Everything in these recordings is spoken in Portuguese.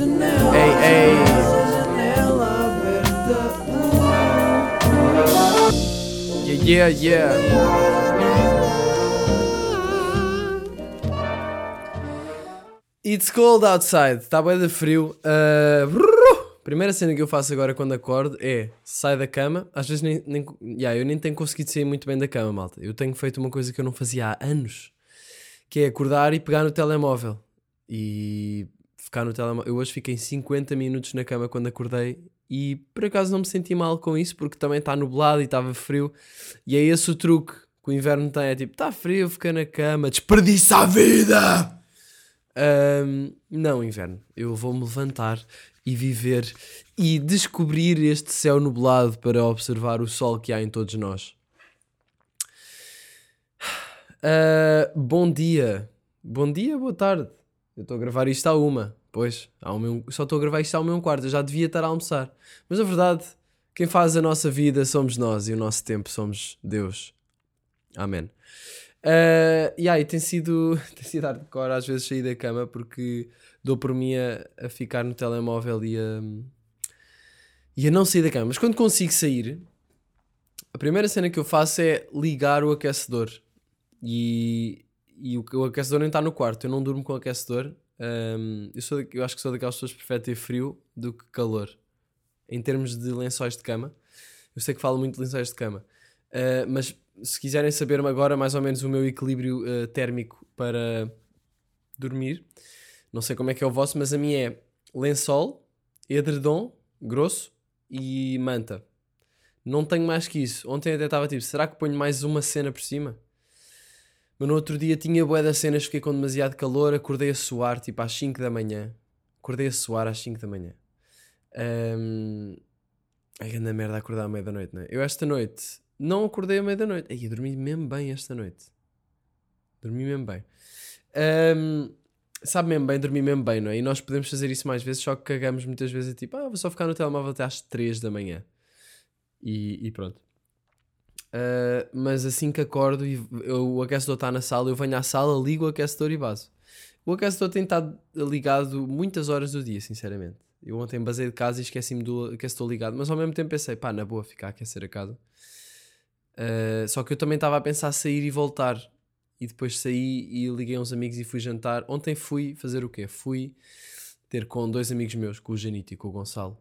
Ei, ei. Yeah, yeah, yeah. It's cold outside. Está bem de frio. Uh, primeira cena que eu faço agora quando acordo é sair da cama. Às vezes nem, nem, yeah, eu nem tenho conseguido sair muito bem da cama, malta. Eu tenho feito uma coisa que eu não fazia há anos, que é acordar e pegar no telemóvel. E ficar no telemóvel. Eu hoje fiquei 50 minutos na cama quando acordei e por acaso não me senti mal com isso porque também está nublado e estava frio. E é esse o truque que o inverno tem: é tipo, está frio, fica na cama, desperdiça a vida! Ahm, não, inverno. Eu vou-me levantar e viver e descobrir este céu nublado para observar o sol que há em todos nós. Ah, bom dia. Bom dia, boa tarde. Eu estou a gravar isto à uma. Pois, e um- só estou a gravar isto e um quarto. Eu já devia estar a almoçar. Mas a verdade, quem faz a nossa vida somos nós e o nosso tempo somos Deus. Amém. Uh, e aí tem sido, tem sido hardcore às vezes sair da cama porque dou por mim a, a ficar no telemóvel e a, e a não sair da cama. Mas quando consigo sair, a primeira cena que eu faço é ligar o aquecedor. E, e o, o aquecedor nem está no quarto. Eu não durmo com o aquecedor. Um, eu, sou, eu acho que sou daquelas pessoas que prefere ter frio do que calor. Em termos de lençóis de cama. Eu sei que falo muito de lençóis de cama. Uh, mas se quiserem saber agora mais ou menos o meu equilíbrio uh, térmico para dormir, não sei como é que é o vosso, mas a minha é lençol, edredom, grosso e manta. Não tenho mais que isso. Ontem até estava tipo, será que ponho mais uma cena por cima? Mas no outro dia tinha bué das cenas, fiquei com demasiado calor, acordei a suar tipo às 5 da manhã. Acordei a suar às 5 da manhã. Um... Ai, merda acordar à meia da noite, não é? Eu esta noite não acordei à meia da noite. Ai, eu dormi mesmo bem esta noite. Dormi mesmo bem. Ahm, sabe mesmo bem, dormi mesmo bem, não é? E nós podemos fazer isso mais vezes, só que cagamos muitas vezes, é tipo, ah, vou só ficar no telemóvel até às 3 da manhã. E, e pronto. Ah, mas assim que acordo e eu- o aquecedor está na sala, eu venho à sala, ligo o aquecedor e baso. O aquecedor tem estado ligado muitas horas do dia, sinceramente. Eu ontem basei de casa e esqueci-me do aquecedor ligado, mas ao mesmo tempo pensei, pá, na boa, ficar a aquecer a casa. Uh, só que eu também estava a pensar sair e voltar. E depois saí e liguei uns amigos e fui jantar. Ontem fui fazer o quê? Fui ter com dois amigos meus, com o Janito e com o Gonçalo.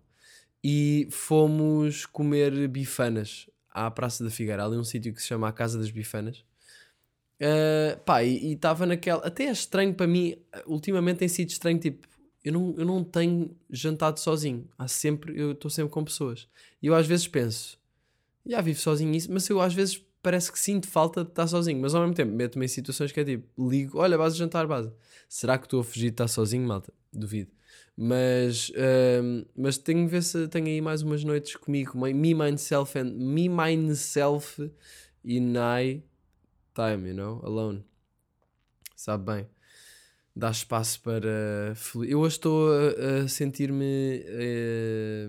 E fomos comer bifanas à Praça da Figueira. Ali um sítio que se chama a Casa das Bifanas. Uh, pá, e estava naquela. Até é estranho para mim, ultimamente tem sido estranho. Tipo, eu não, eu não tenho jantado sozinho. Há sempre, eu estou sempre com pessoas. E eu às vezes penso, já vivo sozinho isso, mas eu às vezes parece que sinto falta de estar sozinho, mas ao mesmo tempo meto-me em situações que é tipo, ligo, olha, base jantar, base. Será que estou a fugir de estar sozinho, malta? Duvido. Mas, ahm, mas tenho de ver se tenho aí mais umas noites comigo, me, myself and me, myself in I time, you know, alone. Sabe bem. Dá espaço para. Eu hoje estou a, a sentir-me eh,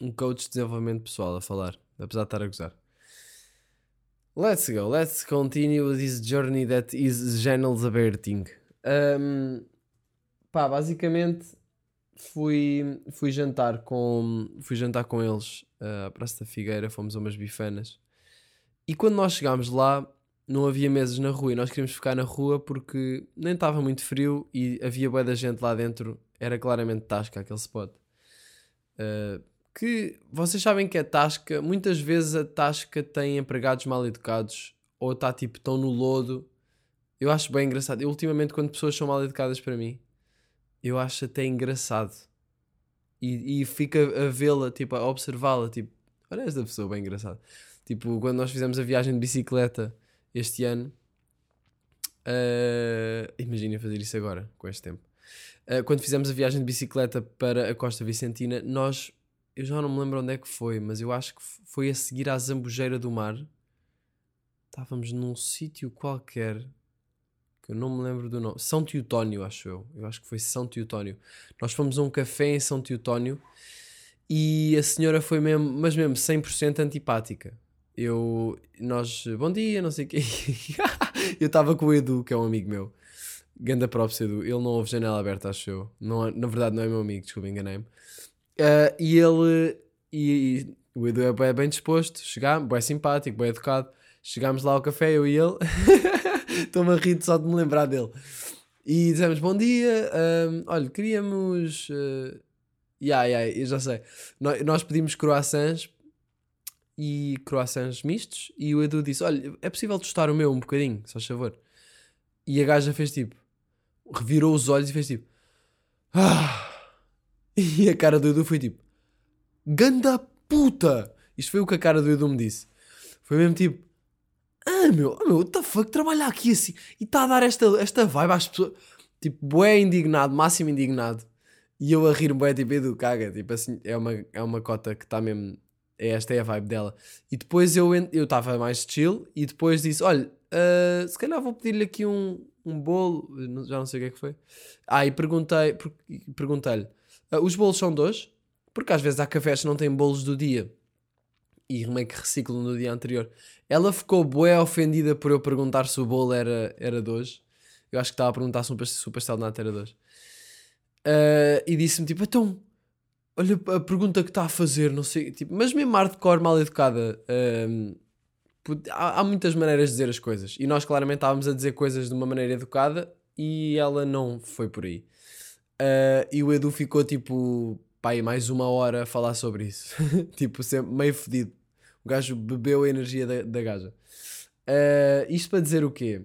um coach de desenvolvimento pessoal a falar, apesar de estar a gozar. Let's go, let's continue this journey that is Janels Aberting. Um, pá, basicamente fui, fui jantar com fui jantar com eles uh, à Praça da Figueira, fomos a umas bifanas. E quando nós chegámos lá, não havia mesas na rua e nós queríamos ficar na rua porque nem estava muito frio e havia bué da gente lá dentro. Era claramente tasca aquele spot. Uh, que vocês sabem que é tasca, muitas vezes a tasca tem empregados mal educados ou está tipo tão no lodo. Eu acho bem engraçado. Eu, ultimamente, quando pessoas são mal educadas para mim, eu acho até engraçado. E, e fica a vê-la, tipo, a observá-la, tipo, olha esta pessoa bem engraçada. Tipo, quando nós fizemos a viagem de bicicleta este ano, uh, imaginem fazer isso agora, com este tempo. Uh, quando fizemos a viagem de bicicleta para a Costa Vicentina, nós eu já não me lembro onde é que foi, mas eu acho que foi a seguir à Zambujeira do Mar. Estávamos num sítio qualquer que eu não me lembro do nome. São Teotónio, acho eu. Eu acho que foi São Teotónio. Nós fomos a um café em São Teotónio e a senhora foi mesmo, mas mesmo 100% antipática. Eu, nós, bom dia, não sei o quê. eu estava com o Edu, que é um amigo meu, Ganda props, Edu. Ele não ouve janela aberta, acho eu. Não, na verdade, não é meu amigo, desculpa, enganei-me. Uh, e ele. E, e, o Edu é bem, bem disposto. Chegámos, bem simpático, bem educado. Chegámos lá ao café, eu e ele. Estou-me a rir só de me lembrar dele. E dizemos bom dia. Um, olha, queríamos. Uh, yeah, yeah, eu já sei. Nós, nós pedimos croissants e croissants mistos. E o Edu disse: Olha, é possível tostar o meu um bocadinho, só favor. E a gaja fez tipo, revirou os olhos e fez tipo, ah! E a cara do Edu foi tipo, ganda puta! Isto foi o que a cara do Edu me disse. Foi mesmo tipo, ah meu, oh, meu, what the fuck, trabalhar aqui assim e está a dar esta, esta vibe às pessoas. Tipo, bué indignado, máximo indignado. E eu a rir bué, tipo, Edu, caga. Tipo assim, é uma, é uma cota que está mesmo é esta é a vibe dela. E depois eu estava mais chill e depois disse: Olha, uh, se calhar vou pedir-lhe aqui um, um bolo, já não sei o que é que foi. Ah, e perguntei, perguntei-lhe: uh, Os bolos são dois? Porque às vezes há cafés que não têm bolos do dia e meio que reciclam no dia anterior. Ela ficou bué ofendida por eu perguntar se o bolo era, era de hoje. Eu acho que estava a perguntar se o pastel de nata era de hoje. Uh, e disse-me tipo, então olha a pergunta que está a fazer, não sei, tipo, mas mesmo hardcore mal educada, um, há, há, muitas maneiras de dizer as coisas e nós claramente estávamos a dizer coisas de uma maneira educada e ela não foi por aí. Uh, e o Edu ficou tipo, pai, mais uma hora a falar sobre isso, tipo, sempre meio fedido. O gajo bebeu a energia da, da gaja. Uh, isto para dizer o quê?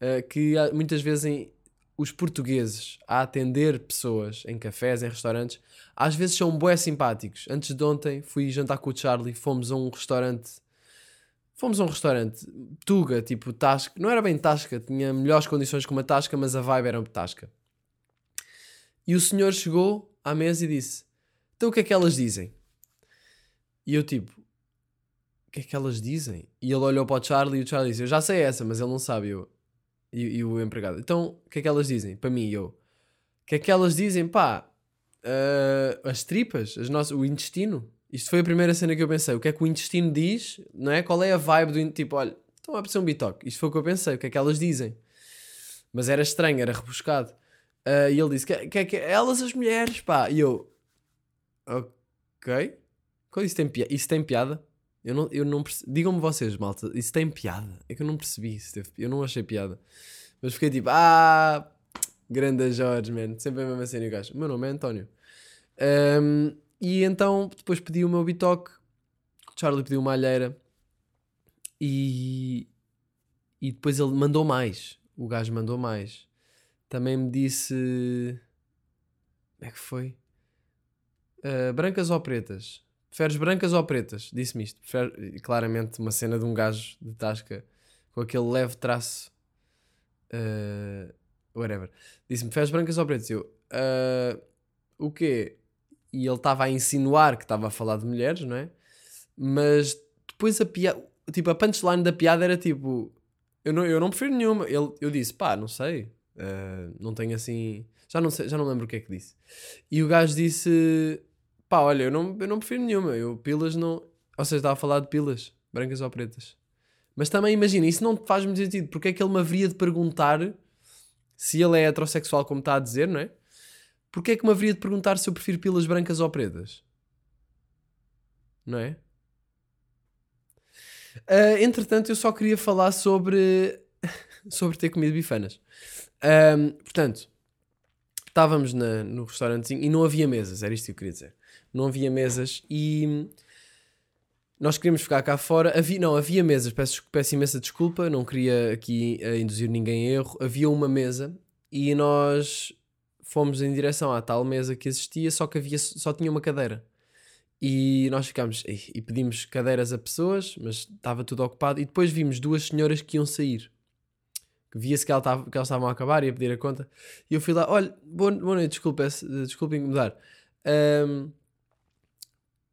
Uh, que muitas vezes em, os portugueses a atender pessoas em cafés, em restaurantes, às vezes são bué simpáticos. Antes de ontem fui jantar com o Charlie, fomos a um restaurante. Fomos a um restaurante Tuga, tipo Tasca. Não era bem Tasca, tinha melhores condições que uma Tasca, mas a vibe era Tasca. E o senhor chegou à mesa e disse: Então o que é que elas dizem? E eu tipo: que é que elas dizem? E ele olhou para o Charlie e o Charlie disse: Eu já sei essa, mas ele não sabe. Eu, e, e, o empregado: Então o que é que elas dizem? Para mim, eu: O que é que elas dizem? Pá, uh, as tripas, as nossas, o intestino. Isto foi a primeira cena que eu pensei. O que é que o intestino diz? Não é? Qual é a vibe do Tipo, olha, estão a aparecer um bitoque. Isto foi o que eu pensei. O que é que elas dizem? Mas era estranho, era rebuscado. Uh, e ele disse: que, que, que, Elas, as mulheres, pá. E eu: Ok. Isso tem? Isso tem piada? Eu não, eu não Digam-me vocês, malta, isso tem piada? É que eu não percebi isso. Eu não achei piada. Mas fiquei tipo: Ah, grande Jorge, man. Sempre a mesma cena. O gajo: Meu nome é António. Um, e então depois pedi o meu bitoque, Charlie pediu uma alheira e, e depois ele mandou mais. O gajo mandou mais. Também me disse. Como é que foi? Uh, brancas ou pretas? Preferes brancas ou pretas? Disse-me isto. Claramente uma cena de um gajo de tasca com aquele leve traço. Uh, whatever. Disse-me: preferes brancas ou pretas? Eu. Uh, o quê? e ele estava a insinuar que estava a falar de mulheres, não é? Mas depois a piada, tipo, a punchline da piada era tipo, eu não, eu não prefiro nenhuma. Ele, eu disse, pá, não sei, uh, não tenho assim, já não, sei, já não lembro o que é que disse. E o gajo disse, pá, olha, eu não, eu não prefiro nenhuma, eu pilas não, ou seja, estava a falar de pilas, brancas ou pretas. Mas também imagina, isso não faz muito sentido, porque é que ele me haveria de perguntar se ele é heterossexual, como está a dizer, não é? Porquê é que me haveria de perguntar se eu prefiro pilas brancas ou pretas? Não é? Uh, entretanto, eu só queria falar sobre, sobre ter comido bifanas. Um, portanto, estávamos na, no restaurantezinho e não havia mesas, era isto que eu queria dizer. Não havia mesas e nós queríamos ficar cá fora. Havia, não, havia mesas, peço, peço imensa desculpa, não queria aqui uh, induzir ninguém em erro. Havia uma mesa e nós fomos em direção à tal mesa que existia, só que havia, só tinha uma cadeira. E nós ficámos e pedimos cadeiras a pessoas, mas estava tudo ocupado. E depois vimos duas senhoras que iam sair. Via-se que, ela que elas estavam a acabar e a pedir a conta. E eu fui lá: olha, boa, boa noite, desculpe, desculpe incomodar. Um,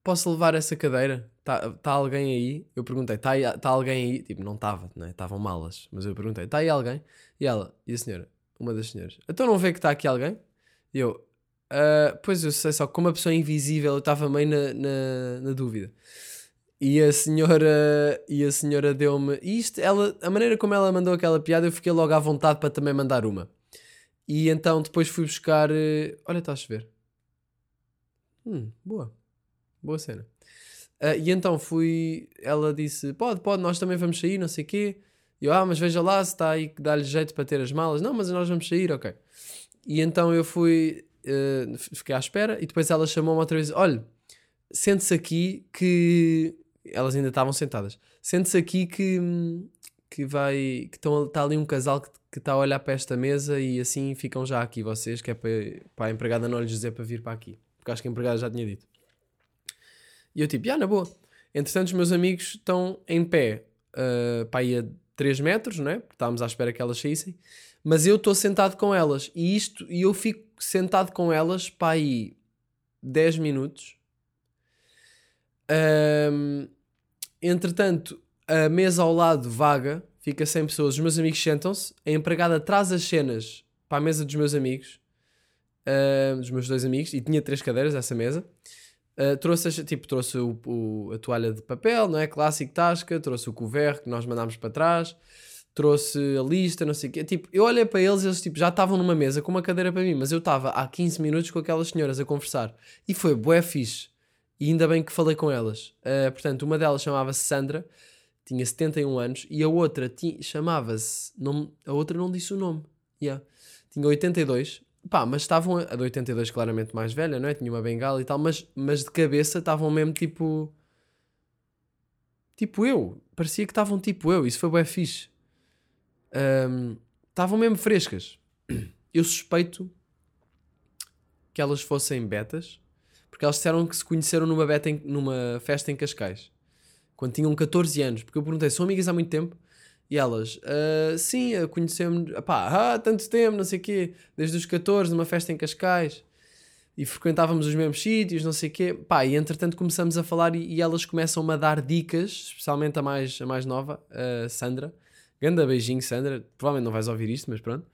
posso levar essa cadeira? Está tá alguém aí? Eu perguntei: está tá alguém aí? Tipo, não estava, né? estavam malas. Mas eu perguntei: está aí alguém? E ela, e a senhora? uma das senhoras. Então não vê que está aqui alguém? E eu, uh, pois eu sei, só como uma pessoa invisível eu estava meio na, na, na, dúvida. E a senhora, e a senhora deu-me isto, ela, a maneira como ela mandou aquela piada, eu fiquei logo à vontade para também mandar uma. E então depois fui buscar. eh, Olha, está a chover. Hum, boa. Boa cena. Ah, e então fui. Ela disse: Pode, pode, nós também vamos sair, não sei o quê. E eu, ah, mas veja lá se está aí que dá-lhe jeito para ter as malas. Não, mas nós vamos sair, ok. E então eu fui. eh, fiquei à espera e depois ela chamou-me outra vez: Olha, sente-se aqui que. Elas ainda estavam sentadas. Sente-se aqui que. Que vai. Que está ali um casal que que está a olhar para esta mesa e assim ficam já aqui vocês, que é para, para a empregada não lhes dizer para vir para aqui. Porque acho que a empregada já tinha dito. E eu tipo, ah, na boa. Entretanto, os meus amigos estão em pé uh, para aí a 3 metros, é? Estávamos à espera que elas saíssem. Mas eu estou sentado com elas. E isto, e eu fico sentado com elas para aí 10 minutos. Ahm, entretanto, a mesa ao lado vaga, fica sem pessoas. Os meus amigos sentam-se. A empregada traz as cenas para a mesa dos meus amigos, ahm, dos meus dois amigos, e tinha três cadeiras essa mesa. Uh, trouxe, tipo, trouxe o, o- a toalha de papel, não é? Clássico tasca, trouxe o couvert que nós mandámos para trás, trouxe a lista, não sei o quê. Tipo, eu olhei para eles e eles tipo, já estavam numa mesa com uma cadeira para mim, mas eu estava há 15 minutos com aquelas senhoras a conversar. E foi bué fixe. E ainda bem que falei com elas. Uh, portanto, uma delas chamava-se Sandra, tinha 71 anos, e a outra chamava-se. A outra não disse o nome. Yeah. Tinha 82. Pá, mas estavam. A de 82 claramente mais velha, não é? Tinha uma bengala e tal, mas, mas de cabeça estavam mesmo tipo. Tipo eu. Parecia que estavam tipo eu. Isso foi bem fixe. Estavam mesmo frescas. Eu suspeito que elas fossem betas, porque elas disseram que se conheceram numa, beta em- numa festa em Cascais, quando tinham 14 anos. Porque eu perguntei, são amigas há muito tempo? E elas, "Ah, sim, ah, conhecemos, pá, há tanto tempo, não sei o quê, desde os 14, numa festa em Cascais, e frequentávamos os mesmos sítios, não sei o quê, pá, e entretanto começamos a falar e, e elas começam-me a dar dicas, especialmente a mais, a mais nova, a Sandra, ganda beijinho Sandra, provavelmente não vais ouvir isto, mas pronto,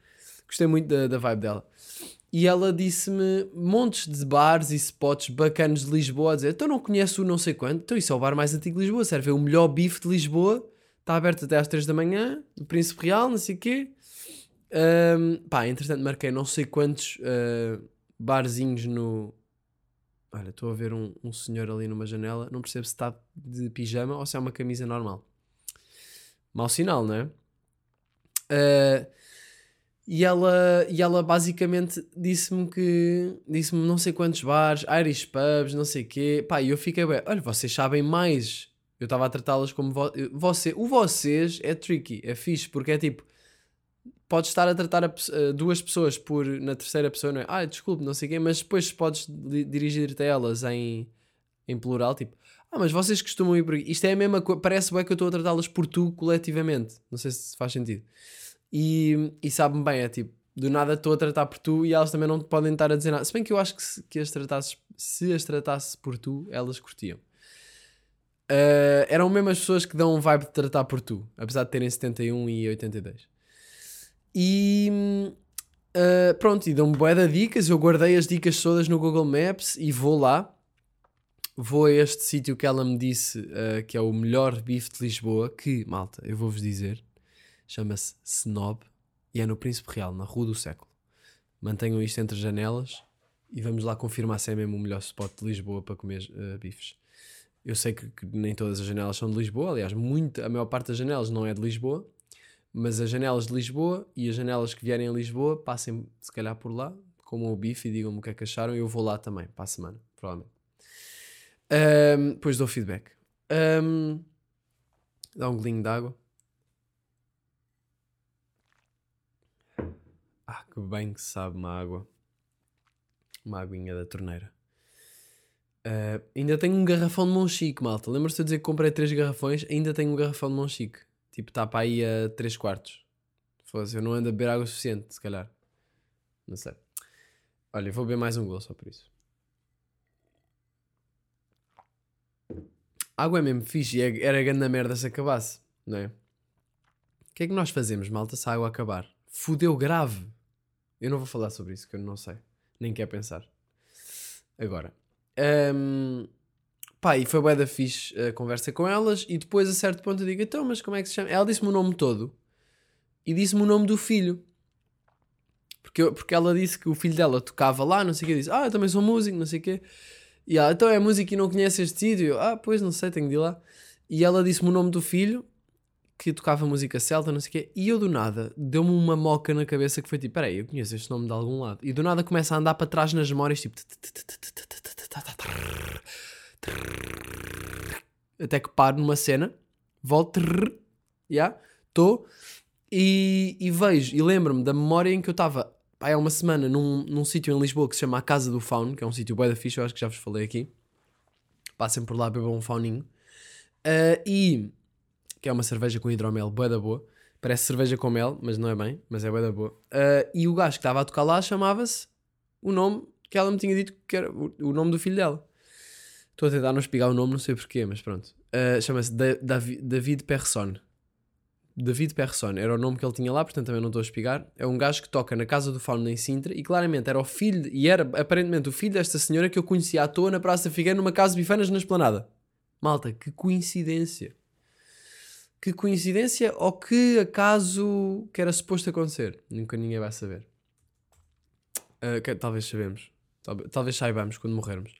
gostei muito da, da vibe dela. E ela disse-me montes de bares e spots bacanos de Lisboa, a dizer, então não conheço o não sei quanto, então isso é o bar mais antigo de Lisboa, serve é o melhor bife de Lisboa, está aberto até às 3 da manhã, do Príncipe Real, não sei o quê. Ahm, pá, entretanto marquei não sei quantos ah, barzinhos no... Olha, estou a ver um, um senhor ali numa janela, não percebo se está de pijama ou se é uma camisa normal. Mau sinal, não é? Ah, e ela, e ela basicamente disse-me que disse-me não sei quantos bares, Irish pubs, não sei quê. Pá, e eu fiquei olha, vocês sabem mais. Eu estava a tratá-las como vo você. O vocês é tricky, é fixe, porque é tipo, podes estar a tratar a a duas pessoas por na terceira pessoa, não é? Ah, desculpe, não sei quê, mas depois podes di- dirigir-te a elas em, em plural, tipo, ah, mas vocês costumam ir por aqui. Isto é a mesma coisa, parece bem que eu estou a tratá-las por tu coletivamente. Não sei se faz sentido. E, e sabe-me bem, é tipo, do nada estou a tratar por tu e elas também não podem estar a dizer nada. Se bem que eu acho que se, que as tratasses, se as tratasse por tu, elas curtiam. Ah, eram mesmo as pessoas que dão um vibe de tratar por tu, apesar de terem 71 e 82. E ah, pronto, e dão-me bué de dicas. Eu guardei as dicas todas no Google Maps e vou lá. Vou a este sítio que ela me disse ah, que é o melhor bife de Lisboa. Que, malta, eu vou-vos dizer, chama-se Snob e é no Príncipe Real, na Rua do Século. Mantenham isto entre janelas e vamos lá confirmar se é mesmo o melhor spot de Lisboa para comer bifes. Eu sei que, nem todas as janelas são de Lisboa, aliás, muita, a maior parte das janelas não é de Lisboa, mas as janelas de Lisboa e as janelas que vierem a Lisboa passem se calhar por lá, comam o bife e digam-me o que é que acharam. Eu vou lá também para a semana, provavelmente. Ahm, depois dou feedback. Ahm, dá um golinho de água. Ah, que bem que sabe uma água. Uma aguinha da torneira. Ah, ainda tenho um garrafão de Monchique, malta. Lembra-se de eu dizer que comprei três garrafões? Ainda tenho um garrafão de Monchique. Tipo, está para aí a 3 quartos. Fosse, eu não ando a beber água suficiente, se calhar. Não sei. Olha, vou beber mais um golo só por isso. Água é mesmo fixe e é- era grande merda se acabasse, não é? O que é que nós fazemos, malta, se a água acabar? Fudeu grave. Eu não vou falar sobre isso, que eu não sei. Nem quero pensar. Agora. Ahm, pá, e foi bué da fixe a conversa com elas e depois a certo ponto eu digo, então, mas como é que se chama? Ela disse-me o nome todo e disse-me o nome do filho. Porque, eu- porque ela disse que o filho dela tocava lá, não sei o quê. Disse, ah, eu também sou músico, não sei o quê. E ela, então é música e não conhece este sítio? Eu, Ah, pois, não sei, tenho de ir lá. E ela disse-me o nome do filho, que tocava música celta, não sei o quê. E eu, do nada, deu-me uma moca na cabeça que foi tipo, peraí, eu conheço este nome de algum lado. E do nada começa a andar para trás nas memórias, tipo... Até que paro numa cena, volto, estou, e, e vejo, e lembro-me da memória em que eu estava há uma semana num, num sítio em Lisboa que se chama a Casa do Fauno, que é um sítio bué da fixe, eu acho que já vos falei aqui. Passem por lá beber um fauninho. Ah, e que é uma cerveja com hidromel bué da boa. Parece cerveja com mel, mas não é bem, mas é bué da boa. Ah, e o gajo que estava a tocar lá chamava-se o nome que ela me tinha dito que era o, o nome do filho dela. Estou a tentar não espigar o nome, não sei porquê, mas pronto. Ah, Chama-se Da- Davi- David Persson. David Persson era o nome que ele tinha lá, portanto também não estou a espigar. É um gajo que toca na casa do Fauno em Sintra e claramente era o filho, e era aparentemente o filho desta senhora que eu conhecia à toa na Praça Figueira numa casa de bifanas na esplanada. Malta, que coincidência. Que coincidência ou que acaso que era suposto acontecer? Nunca ninguém vai saber. Ah, que- talvez sabemos. Talvez, talvez saibamos quando morrermos.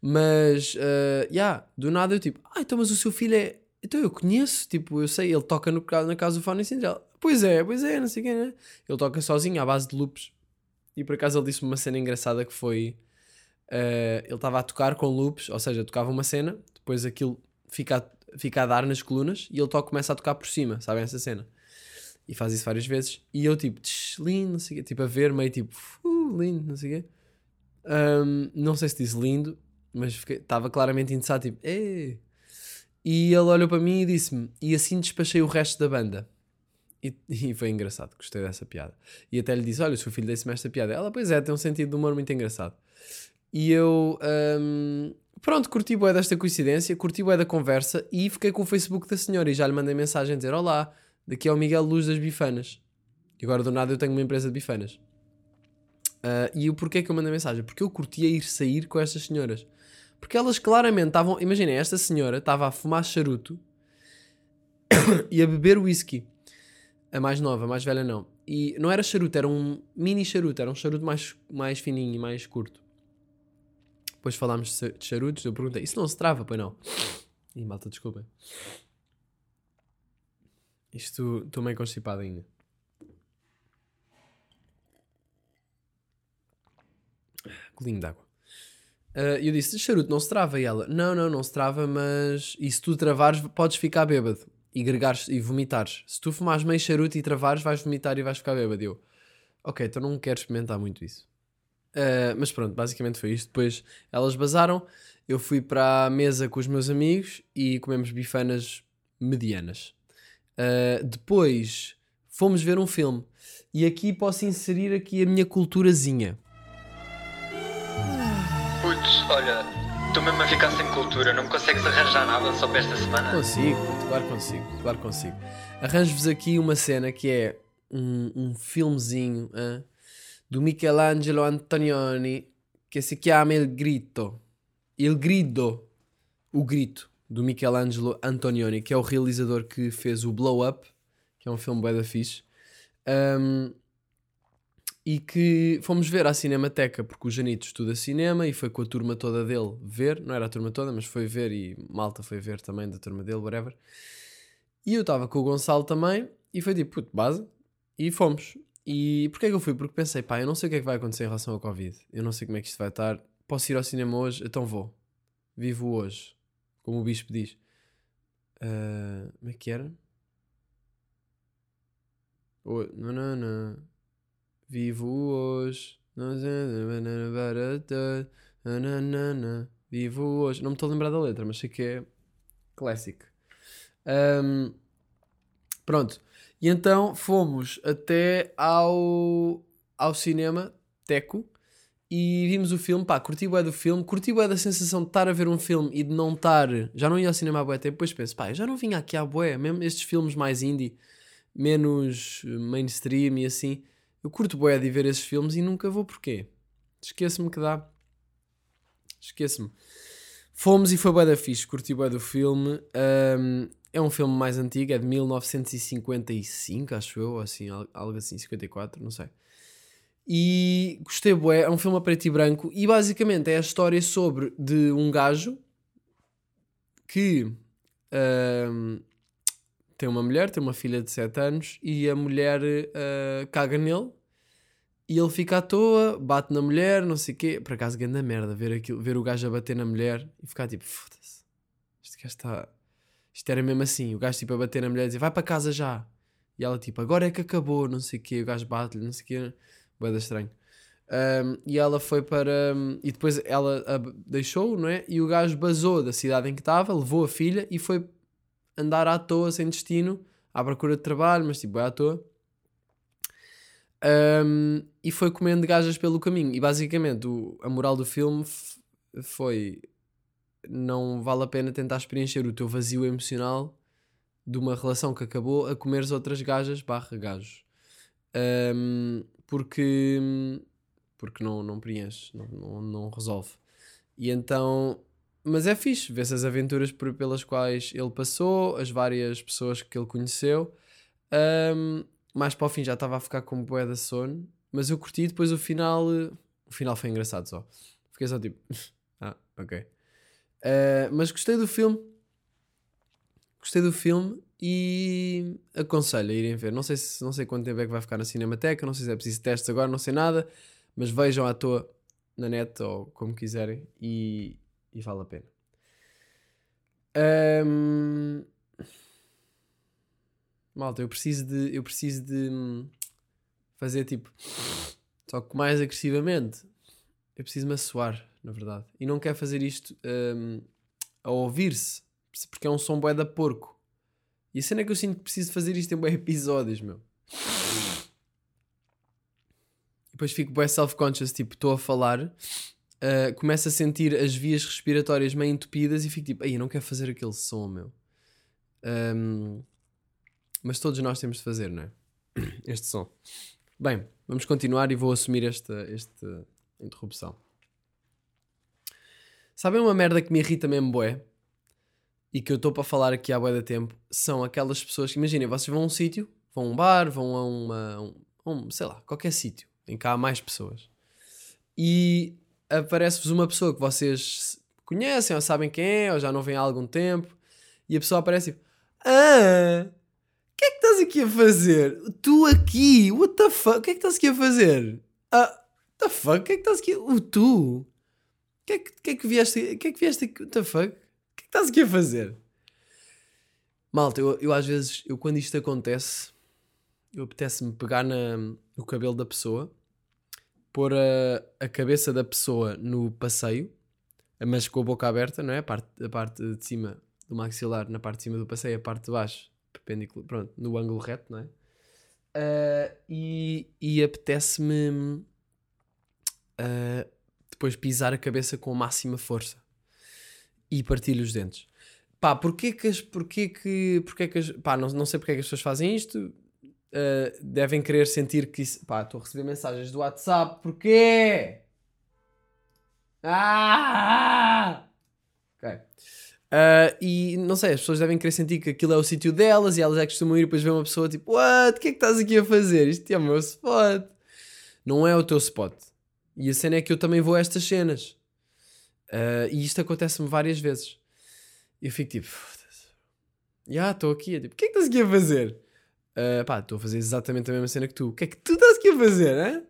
Mas, ah, yeah, do nada eu tipo, ah, então mas o seu filho é. Então eu conheço, tipo, eu sei, ele toca no, na casa do Fone Central. Pois é, pois é, não sei o quê, né? Ele toca sozinho, à base de loops. E por acaso ele disse-me uma cena engraçada que foi. ah, ele estava a tocar com loops, ou seja, tocava uma cena, depois aquilo fica a, fica a dar nas colunas e ele toca, começa a tocar por cima, sabem essa cena? E faz isso várias vezes. E eu tipo, "Tch, lindo, não sei o quê, tipo a ver meio tipo, "Uh, lindo, não sei o quê. Ahm, não sei se disse lindo, mas estava claramente interessado, tipo, "Ê". E ele olhou para mim e disse-me, e assim despachei o resto da banda. E, e foi engraçado, gostei dessa piada. E até lhe disse: Olha, o seu filho disse-me esta piada. Ela, pois é, tem um sentido de humor muito engraçado. E eu, ahm, pronto, curti bué desta coincidência, curti bué da conversa e fiquei com o Facebook da senhora e já lhe mandei mensagem a dizer: Olá, daqui é o Miguel Luz das Bifanas. E agora do nada eu tenho uma empresa de bifanas. Ah, e o porquê que eu mandei mensagem? Porque eu curtia ir sair com estas senhoras. Porque elas claramente estavam. Imaginem, esta senhora estava a fumar charuto e a beber whisky. A mais nova, a mais velha não. E não era charuto, era um mini charuto, era um charuto mais, mais fininho e mais curto. Depois falámos de cha- de charutos, eu perguntei, isso não se trava, pois não? Ih, malta, desculpem. Isto, estou meio constipado ainda. Colinho d'água. E eu disse, charuto não se trava. E ela, não, não, não se trava, mas... E se tu travares, podes ficar bêbado. E gregares e vomitares. Se tu fumares meio charuto e travares, vais vomitar e vais ficar bêbado. E eu, ok, então não quero experimentar muito isso. Ah, mas pronto, basicamente foi isto. Depois elas basaram, eu fui para a mesa com os meus amigos e comemos bifanas medianas. Ah, depois fomos ver um filme. E aqui posso inserir aqui a minha culturazinha. Olha, estou mesmo a ficar sem cultura, não me consegues arranjar nada só para esta semana? Consigo, claro que consigo, claro consigo. Arranjo-vos aqui uma cena que é um, um filmezinho hã, do Michelangelo Antonioni que se chama Il Grito. Il Grido, o grito, do Michelangelo Antonioni, que é o realizador que fez o Blow Up, que é um filme bué da fixe. Ahm, e que fomos ver à Cinemateca, porque o Janito estuda cinema e foi com a turma toda dele ver, não era a turma toda, mas foi ver e malta foi ver também da turma dele, whatever. E eu estava com o Gonçalo também e foi tipo, puto, base, e fomos. E porquê é que eu fui? Porque pensei, pá, eu não sei o que é que vai acontecer em relação ao Covid, eu não sei como é que isto vai estar, posso ir ao cinema hoje, então vou. Vivo hoje, como o bispo diz. Ah, como é que era? O- Não, não, não. Vivo hoje. Vivo hoje. Não me estou a lembrar da letra, mas sei que é classic. Ahm, pronto. E então fomos até ao, ao cinema Teco e vimos o filme. Pá, curti bué do filme. Curti bué da sensação de estar a ver um filme e de não estar. Já não ia ao cinema há bué tempo. Depois penso, pá, eu já não vinha aqui à bué. Mesmo estes filmes mais indie, menos mainstream e assim. Eu curto bué de ver esses filmes e nunca vou porquê. Esqueço-me que dá. Esqueço-me. Fomos e foi bué da fixe, curti bué do filme. Ahm, é um filme mais antigo, é de 1955, acho eu, assim, al- algo assim, 54, não sei. E gostei, bué, é um filme a preto e branco. E basicamente é a história sobre de um gajo que ahm, tem uma mulher, tem uma filha de 7 anos e a mulher ah, caga nele e ele fica à toa, bate na mulher, não sei o quê. Por acaso, grande merda, ver, aquilo, ver o gajo a bater na mulher e ficar tipo, foda-se, este gajo está. Isto era mesmo assim, o gajo tipo a bater na mulher e dizer, vai para casa já. E ela tipo, agora é que acabou, não sei o quê, o gajo bate-lhe, não sei o quê. Boeda estranho. Um, e ela foi para. um, e depois ela a deixou, não é? E o gajo basou da cidade em que estava, levou a filha e foi andar à toa, sem destino, à procura de trabalho, mas tipo, é à toa. Um, e foi comendo gajas pelo caminho. E basicamente o- a moral do filme foi: não vale a pena tentar preencher o teu vazio emocional de uma relação que acabou a comeres outras gajas barra gajos. Um, porque porque não, não preenche, não, não, não resolve. E então, mas é fixe, vê-se as aventuras pelas quais ele passou, as várias pessoas que ele conheceu. Um, mais para o fim já estava a ficar com bué de sono, mas eu curti depois o final. eh, O final foi engraçado só. Fiquei só tipo, ah, ok. Uh, mas gostei do filme. Gostei do filme e aconselho a irem ver. Não sei, se, não sei quanto tempo é que vai ficar na Cinemateca, não sei se é preciso testes agora, não sei nada, mas vejam à toa na net ou como quiserem e, e vale a pena. Ahm, Malta, eu preciso de. Eu preciso de hum, fazer tipo. Só que mais agressivamente. Eu preciso me assoar, na verdade. E não quero fazer isto hum, a ouvir-se. Porque é um som bué da porco. E a cena é que eu sinto que preciso fazer isto em bué episódios, meu. E depois fico bué self-conscious, tipo, estou a falar, ah, começo a sentir as vias respiratórias meio entupidas e fico tipo, aí, não quero fazer aquele som, meu. Hum, mas todos nós temos de fazer, não é? Este som. Bem, vamos continuar e vou assumir esta, esta interrupção. Sabem uma merda que me irrita mesmo bué? E que eu estou para falar aqui há bué da tempo? São aquelas pessoas que, imaginem, vocês vão a um sítio, vão a um bar, vão a uma, um, um, sei lá, qualquer sítio em que há mais pessoas. E aparece-vos uma pessoa que vocês conhecem ou sabem quem é, ou já não vem há algum tempo, e a pessoa aparece tipo, ah, que é que estás aqui a fazer? Tu aqui, what the fuck? O que é que estás aqui a fazer? Ah, what the fuck? O que é que estás aqui? O tu? O que é que, que, é que vieste? O que é que vieste aqui? What the fuck? O que é que estás aqui a fazer? Malta, eu, eu às vezes, eu quando isto acontece, eu apetece-me pegar na, no cabelo da pessoa, pôr a, a cabeça da pessoa no passeio, mas com a boca aberta, não é? A parte, a parte de cima do maxilar, na parte de cima do passeio, a parte de baixo, perpendicular, pronto, no ângulo reto, não é? Ah, e e apetece-me ah, depois pisar a cabeça com a máxima força e partir-lhe os dentes. Pá, porquê que as. Porquê que. Porquê que as, pá, não, não sei porque é que as pessoas fazem isto. Uh, devem querer sentir que isso. Pá, estou a receber mensagens do WhatsApp. Porquê? Ah! Ok. Uh, e não sei, as pessoas devem querer sentir que aquilo é o sítio delas e elas é que costumam ir e depois ver uma pessoa tipo: What? O que é que estás aqui a fazer? Isto é o meu spot. Não é o teu spot. E a cena é que eu também vou a estas cenas. Uh, e isto acontece-me várias vezes. Eu fico tipo. Já, estou aqui. É tipo: O que é que estás aqui a fazer? Uh, pá, estou a fazer exatamente a mesma cena que tu. O que é que tu estás aqui a fazer? Hein?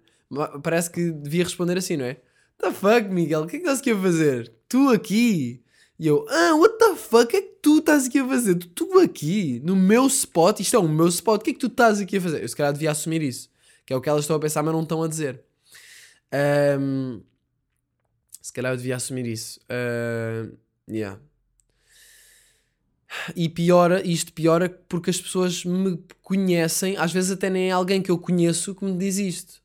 Parece que devia responder assim, não é? The fuck, Miguel? O que é que estás aqui a fazer? Tu aqui? E eu, ah, what the fuck? O que é que tu estás aqui a fazer? Tu, tu aqui, no meu spot, isto é o meu spot, o que é que tu estás aqui a fazer? Eu se calhar devia assumir isso, que é o que elas estão a pensar, mas não estão a dizer. Ahm, se calhar eu devia assumir isso. Ahm, yeah. E piora, isto piora porque as pessoas me conhecem, às vezes até nem é alguém que eu conheço que me diz isto.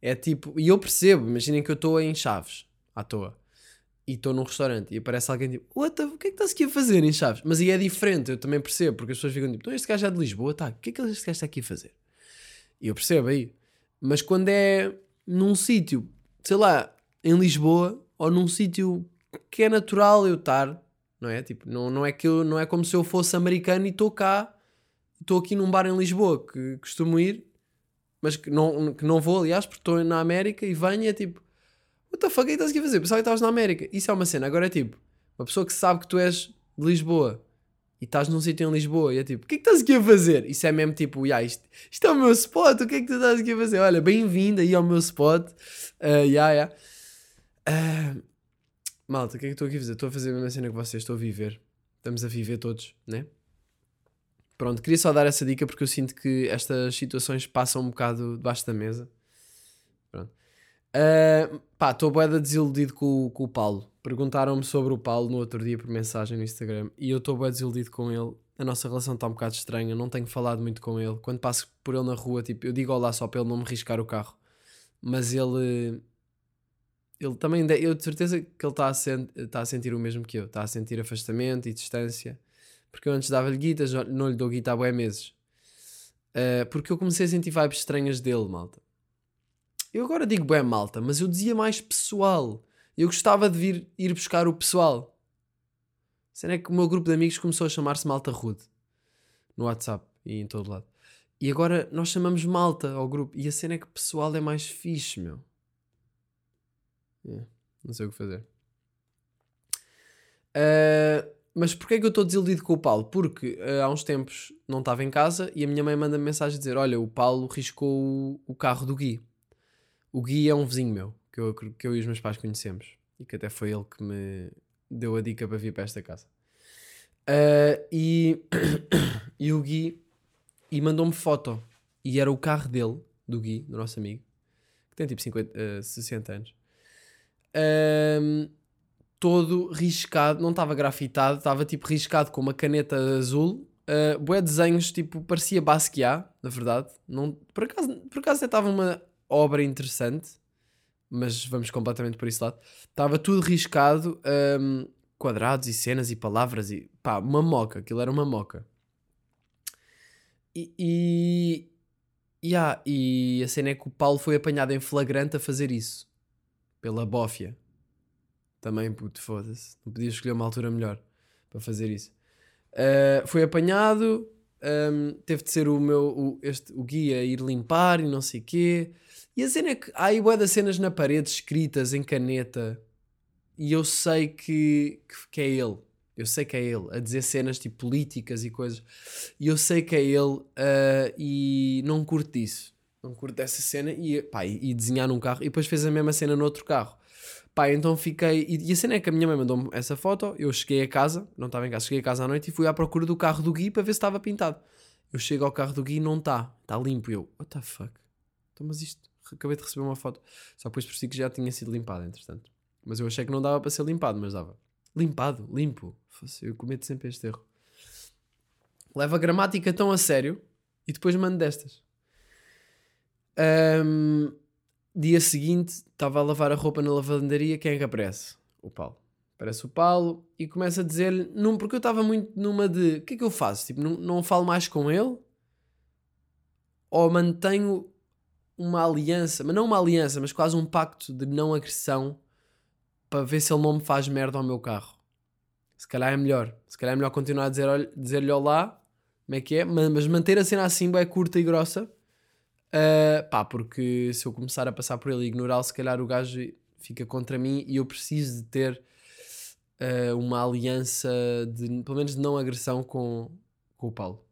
É tipo, e eu percebo, imaginem que eu estou em Chaves, à toa, e estou num restaurante e aparece alguém tipo, o que é que estás aqui a fazer em Chaves? Mas aí é diferente, eu também percebo, porque as pessoas ficam tipo, então este gajo é de Lisboa, tá, o que é que este gajo está aqui a fazer? E eu percebo aí. Mas quando é num sítio, sei lá, em Lisboa, ou num sítio que é natural eu estar, não é? Tipo, não, não, é que eu, não é como se eu fosse americano e estou cá, estou aqui num bar em Lisboa que costumo ir mas que não, que não vou, aliás, porque estou na América e venho é tipo, what the fuck, o que estás aqui a fazer? Pensava que estavas na América. Isso é uma cena. Agora é tipo, uma pessoa que sabe que tu és de Lisboa e estás num sítio em Lisboa e é tipo, o que é que estás aqui a fazer? Isso é mesmo tipo, yeah, isto, isto é o meu spot, o que é que tu estás aqui a fazer? Olha, bem-vindo aí ao meu spot. Uh, yeah, yeah. Uh, malta, o que é que estou aqui a fazer? Estou a fazer a mesma cena que vocês, estou a viver. Estamos a viver todos, né? Pronto, queria só dar essa dica porque eu sinto que estas situações passam um bocado debaixo da mesa. Uh, pá, estou boeda desiludido com, com o Paulo. Perguntaram-me sobre o Paulo no outro dia por mensagem no Instagram e eu estou boeda desiludido com ele. A nossa relação está um bocado estranha, não tenho falado muito com ele. Quando passo por ele na rua, tipo, eu digo olá só para ele não me riscar o carro. Mas ele. Ele também. Eu de certeza que ele está a, está a sentir o mesmo que eu. Está a sentir afastamento e distância. Porque eu antes dava-lhe guitas, não lhe dou guita há bué meses. Uh, porque eu comecei a sentir vibes estranhas dele, malta. Eu agora digo bué malta, mas eu dizia mais pessoal. Eu gostava de vir ir buscar o pessoal. Será que o meu grupo de amigos começou a chamar-se Malta Rude? No WhatsApp e em todo lado. E agora nós chamamos Malta ao grupo. E a cena é que pessoal é mais fixe, meu. É, não sei o que fazer. Uh, mas porquê é que eu estou desiludido com o Paulo? Porque uh, há uns tempos não estava em casa e a minha mãe manda-me mensagem dizer: Olha, o Paulo riscou o, o, carro do Gui. O Gui é um vizinho meu, que eu, que eu e os meus pais conhecemos. E que até foi ele que me deu a dica para vir para esta casa. Uh, e, e o Gui e mandou-me foto. E era o carro dele, do Gui, do nosso amigo, que tem tipo 50, uh, 60 anos. Uh, todo riscado, não estava grafitado, estava tipo riscado com uma caneta azul. Uh, bué desenhos, tipo, parecia Basquiat, na verdade. Não, por, acaso, por acaso até estava uma obra interessante, mas vamos completamente por esse lado. Estava tudo riscado, um, quadrados e cenas e palavras e pá, uma moca, aquilo era uma moca. E, e, yeah, e a cena é que o Paulo foi apanhado em flagrante a fazer isso, pela bófia. Também, puto, foda-se. Não podia escolher uma altura melhor para fazer isso. Uh, foi apanhado, um, teve de ser o meu o, este, o guia ir limpar e não sei o quê. E a cena é que há aí bué cenas na parede escritas em caneta e eu sei que, que, que, é ele. Eu sei que é ele, a dizer cenas tipo políticas e coisas. E eu sei que é ele uh, e não curto disso. Não curto dessa cena e, pá, e, e desenhar num carro. E depois fez a mesma cena no outro carro. Pá, então fiquei. E, e a cena é que a minha mãe mandou-me essa foto. Eu cheguei a casa, não estava em casa, cheguei a casa à noite e fui à procura do carro do Gui para ver se estava pintado. Eu chego ao carro do Gui e não está, está limpo. Eu, what the fuck? Então, mas isto, acabei de receber uma foto. Só depois si que já tinha sido limpado, entretanto. Mas eu achei que não dava para ser limpado, mas dava. Limpado, limpo. Eu cometo sempre este erro. Leva a gramática tão a sério e depois mando destas. Um, Dia seguinte, estava a lavar a roupa na lavandaria, quem é que aparece? O Paulo. Aparece o Paulo e começa a dizer-lhe, porque eu estava muito numa de, o que é que eu faço? Tipo, não, não falo mais com ele? Ou mantenho uma aliança, mas não uma aliança, mas quase um pacto de não agressão para ver se ele não me faz merda ao meu carro. Se calhar é melhor. Se calhar é melhor continuar a dizer, dizer-lhe olá, como é que é, mas manter a cena assim, bem curta e grossa Uh, pá, porque se eu começar a passar por ele e ignorá-lo, se calhar o gajo fica contra mim e eu preciso de ter uh, uma aliança de, pelo menos de não agressão com, com o Paulo.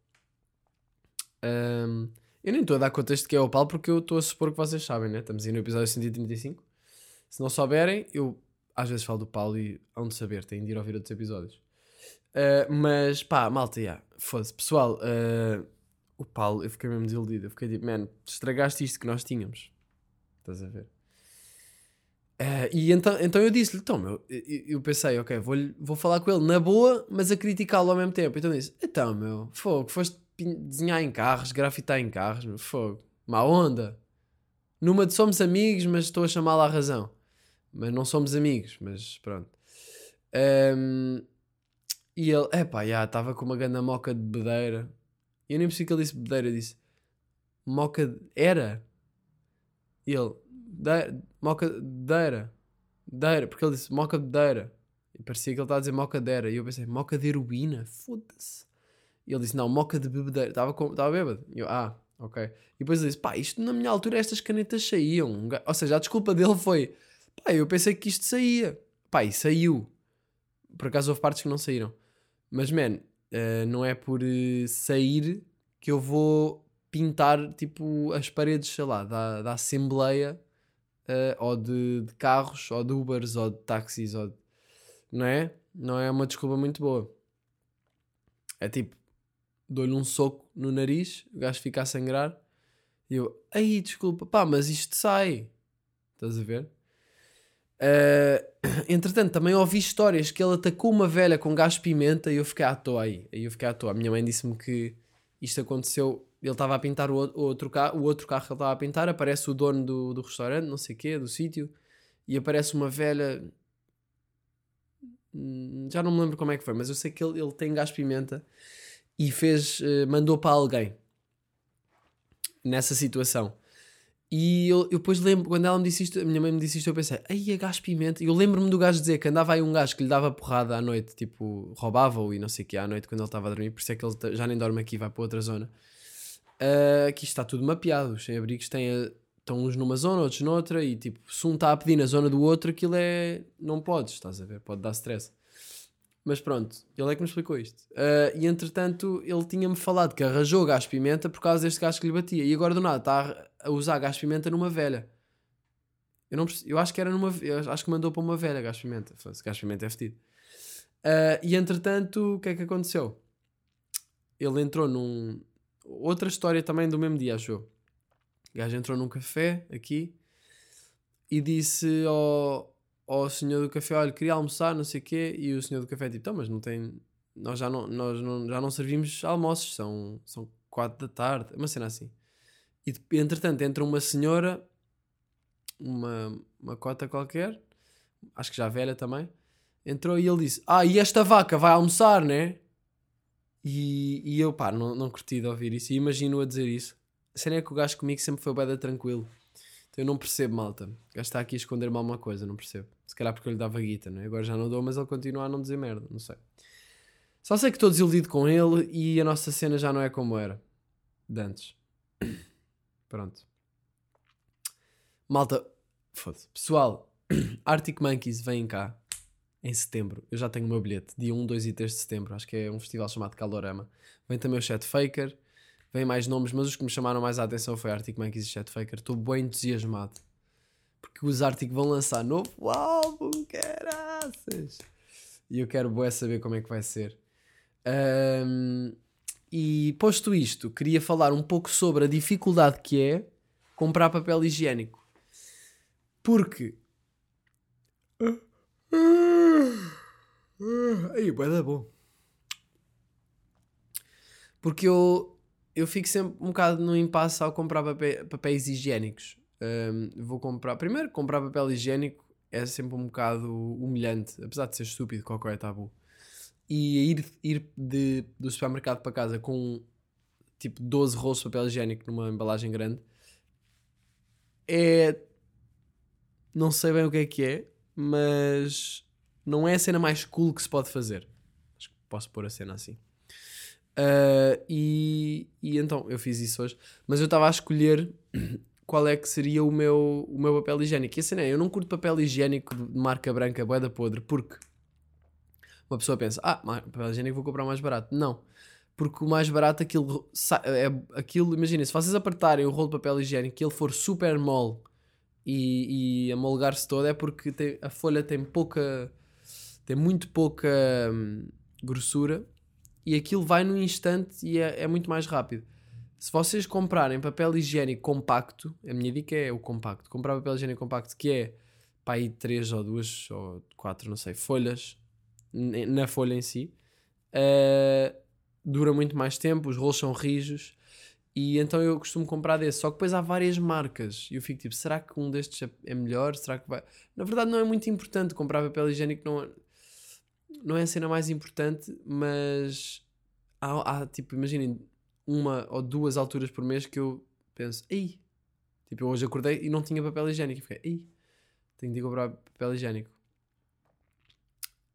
Um, eu nem estou a dar contexto de que é o Paulo porque eu estou a supor que vocês sabem, né? Estamos aí no episódio 135. Se não souberem, eu às vezes falo do Paulo e hão de saber, têm de ir ouvir outros episódios. Uh, mas pá, malta, yeah, foda-se. Pessoal, uh, o Paulo, eu fiquei mesmo desiludido. Eu fiquei tipo, man, estragaste isto que nós tínhamos. Estás a ver? Uh, e então, então eu disse-lhe, então, meu, eu, eu pensei, ok, vou, vou falar com ele na boa, mas a criticá-lo ao mesmo tempo. Então disse, então, meu, fogo, foste desenhar em carros, grafitar em carros, fogo, má onda. Numa de somos amigos, mas estou a chamá-la à razão. Mas não somos amigos, mas pronto. Um, e ele, epá, já, estava com uma grande moca de bedeira. Eu nem percebi que ele disse bedeira, disse moca era. E ele, de, moca deira, porque ele disse moca bedeira. E parecia que ele estava a dizer moca dera. E eu pensei, moca de heroína? Foda-se. E ele disse, não, moca de bebedeira. Estava, com, estava bêbado. E eu, ah, Ok? E depois ele disse: pá, isto na minha altura estas canetas saíam. Ou seja, a desculpa dele foi: pá, eu pensei que isto saía. Pá, e saiu. Por acaso houve partes que não saíram. Mas, man, eh, não é por eh, sair que eu vou pintar, tipo, as paredes, sei lá, da, da Assembleia, eh, ou de, de carros, ou de Ubers, ou de táxis, ou de- Não é? Não é uma desculpa muito boa. É tipo, dou-lhe um soco no nariz, o gajo fica a sangrar, e eu, ai, desculpa, pá, mas isto sai. Estás a ver? Eh, entretanto, também ouvi histórias que ele atacou uma velha com gás pimenta e eu fiquei à toa aí. Aí eu fiquei à toa. A minha mãe disse-me que isto aconteceu. Ele estava a pintar o outro carro, o outro carro que ele estava a pintar. Aparece o dono do, do restaurante, não sei o quê, do sítio, e aparece uma velha. Hum, Já não me lembro como é que foi, mas eu sei que ele, ele tem gás pimenta e fez, eh, mandou para alguém nessa situação. E eu, eu depois lembro, quando ela me disse isto, a minha mãe me disse isto, eu pensei, ai, é gás pimenta. E eu lembro-me do gajo dizer que andava aí um gajo que lhe dava porrada à noite, tipo, roubava-o e não sei o que à noite quando ele estava a dormir, por isso é que ele já nem dorme aqui, vai para outra zona. Ah, que isto está tudo mapeado, os sem-abrigos a- estão uns numa zona, outros noutra, e tipo, se um está a pedir na zona do outro, aquilo é. Não podes, estás a ver? Pode dar stress. Mas pronto, ele é que me explicou isto. Ah, e entretanto, ele tinha-me falado que arranjou gás pimenta por causa deste gajo que lhe batia. E agora do nada está a usar gás pimenta numa velha. Eu, não, eu acho que era numa. Eu acho que mandou para uma velha gás pimenta. Fosse, Gás pimenta é fedido. Ah, e entretanto, o que é que aconteceu? Ele entrou num. Outra história também do mesmo dia, acho eu. O gajo entrou num café aqui e disse ao, ao senhor do café: Olha, queria almoçar, não sei o quê. E o senhor do café, tipo, então, mas não tem. Nós já não, nós não, já não servimos almoços, são, são quatro da tarde, uma cena assim. E entretanto entra uma senhora, uma, uma cota qualquer, acho que já velha também, entrou e ele disse: Ah, e esta vaca vai almoçar, né? E, e eu, pá, não, não curti de ouvir isso. E imagino a dizer isso. A cena é que o gajo comigo sempre foi bem tranquilo. Então eu não percebo, malta. O está aqui a esconder-me alguma coisa, não percebo. Se calhar porque eu lhe dava guita, né? Agora já não dou, mas ele continua a não dizer merda, não sei. Só sei que estou desiludido com ele e a nossa cena já não é como era. De antes. Pronto. Malta, foda-se. Pessoal, Arctic Monkeys vem cá em setembro. Eu já tenho o meu bilhete. Dia 1, 2 e 3 de setembro. Acho que é um festival chamado Calorama. Vem também o Chet Faker. Vem mais nomes, mas os que me chamaram mais a atenção foi Arctic Monkeys e Faker. Estou bem entusiasmado. Porque os Arctic vão lançar novo álbum, caraças! E eu quero bué saber como é que vai ser. Ahm, e posto isto, queria falar um pouco sobre a dificuldade que é comprar papel higiênico. Porque. Aí, bué da bom. Porque eu, eu fico sempre um bocado no impasse ao comprar papé- papéis higiênicos. Ahm, vou comprar. Primeiro, comprar papel higiênico é sempre um bocado humilhante, apesar de ser estúpido, qualquer é tabu. E ir, ir de, do supermercado para casa com tipo 12 rolos de papel higiênico numa embalagem grande é. Não sei bem o que é que é, mas não é a cena mais cool que se pode fazer. Acho que posso pôr a cena assim. Ah, e, e então eu fiz isso hoje, mas eu estava a escolher qual é que seria o meu, o meu papel higiênico. E a cena é, eu não curto papel higiênico de marca branca, boeda podre, porque uma pessoa pensa, ah, papel higiênico vou comprar mais barato. Não, porque o mais barato aquilo, é, aquilo imagina, se vocês apertarem o rolo de papel higiênico e ele for super mole e, e amolgar-se todo, é porque tem- a folha tem pouca, tem muito pouca hum, grossura e aquilo vai num instante e é, é muito mais rápido. Se vocês comprarem papel higiênico compacto, a minha dica é o compacto. Comprar papel higiênico compacto, que é para aí 3 ou 2 ou 4, não sei, folhas na folha em si, eh, dura muito mais tempo, os rolos são rijos e então eu costumo comprar desse. Só que depois há várias marcas e eu fico tipo, será que um destes é- é melhor? Será que vai. Na verdade, não é muito importante comprar papel higiênico, não não é a cena mais importante, mas há, há, tipo, imaginem, uma ou duas alturas por mês que eu penso, ei, tipo, eu hoje acordei e não tinha papel higiênico. E fiquei, ei, tenho de comprar papel higiênico.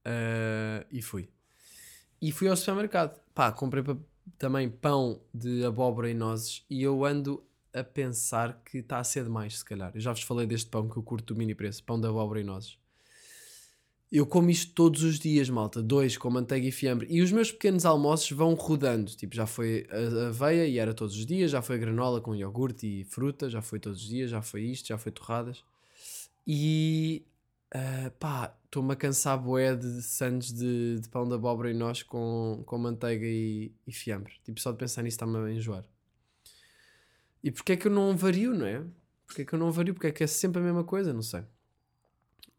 Ah, e fui. E fui ao supermercado. Pá, comprei também pão de abóbora e nozes e eu ando a pensar que está a ser demais, se calhar. Eu já vos falei deste pão que eu curto do mini preço, pão de abóbora e nozes. Eu como isto todos os dias, malta, dois com manteiga e fiambre. E os meus pequenos almoços vão rodando. Tipo, já foi a aveia e era todos os dias, já foi granola com iogurte e fruta, já foi todos os dias, já foi isto, já foi torradas. E uh, pá, estou-me a cansar boé de sandes de, de, pão de abóbora e nós com, com manteiga e, e fiambre. Tipo, só de pensar nisso está-me a enjoar. E porquê é que eu não vario, não é? Porquê é que eu não vario? Porque é que é sempre a mesma coisa? Não sei.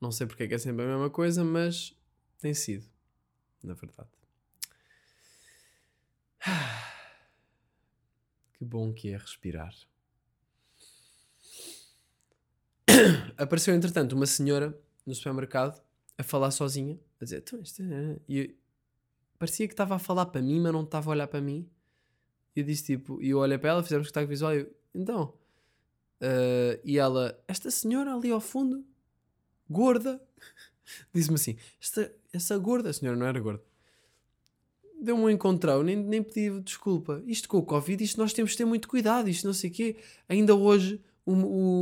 Não sei porque é que é sempre a mesma coisa, mas tem sido, na verdade. Que bom que é respirar. Apareceu, entretanto, uma senhora no supermercado a falar sozinha, a dizer: então, é... E parecia que estava a falar para mim, mas não estava a olhar para mim. E eu disse tipo, e eu olhei para ela, fizemos que visual, e eu, então. Uh, e ela, esta senhora ali ao fundo, gorda, disse-me assim: esta, essa gorda, a senhora não era gorda, deu-me um encontrão, nem, nem pedi desculpa. Isto com o Covid, isto nós temos de ter muito cuidado, isto não sei o quê. Ainda hoje o,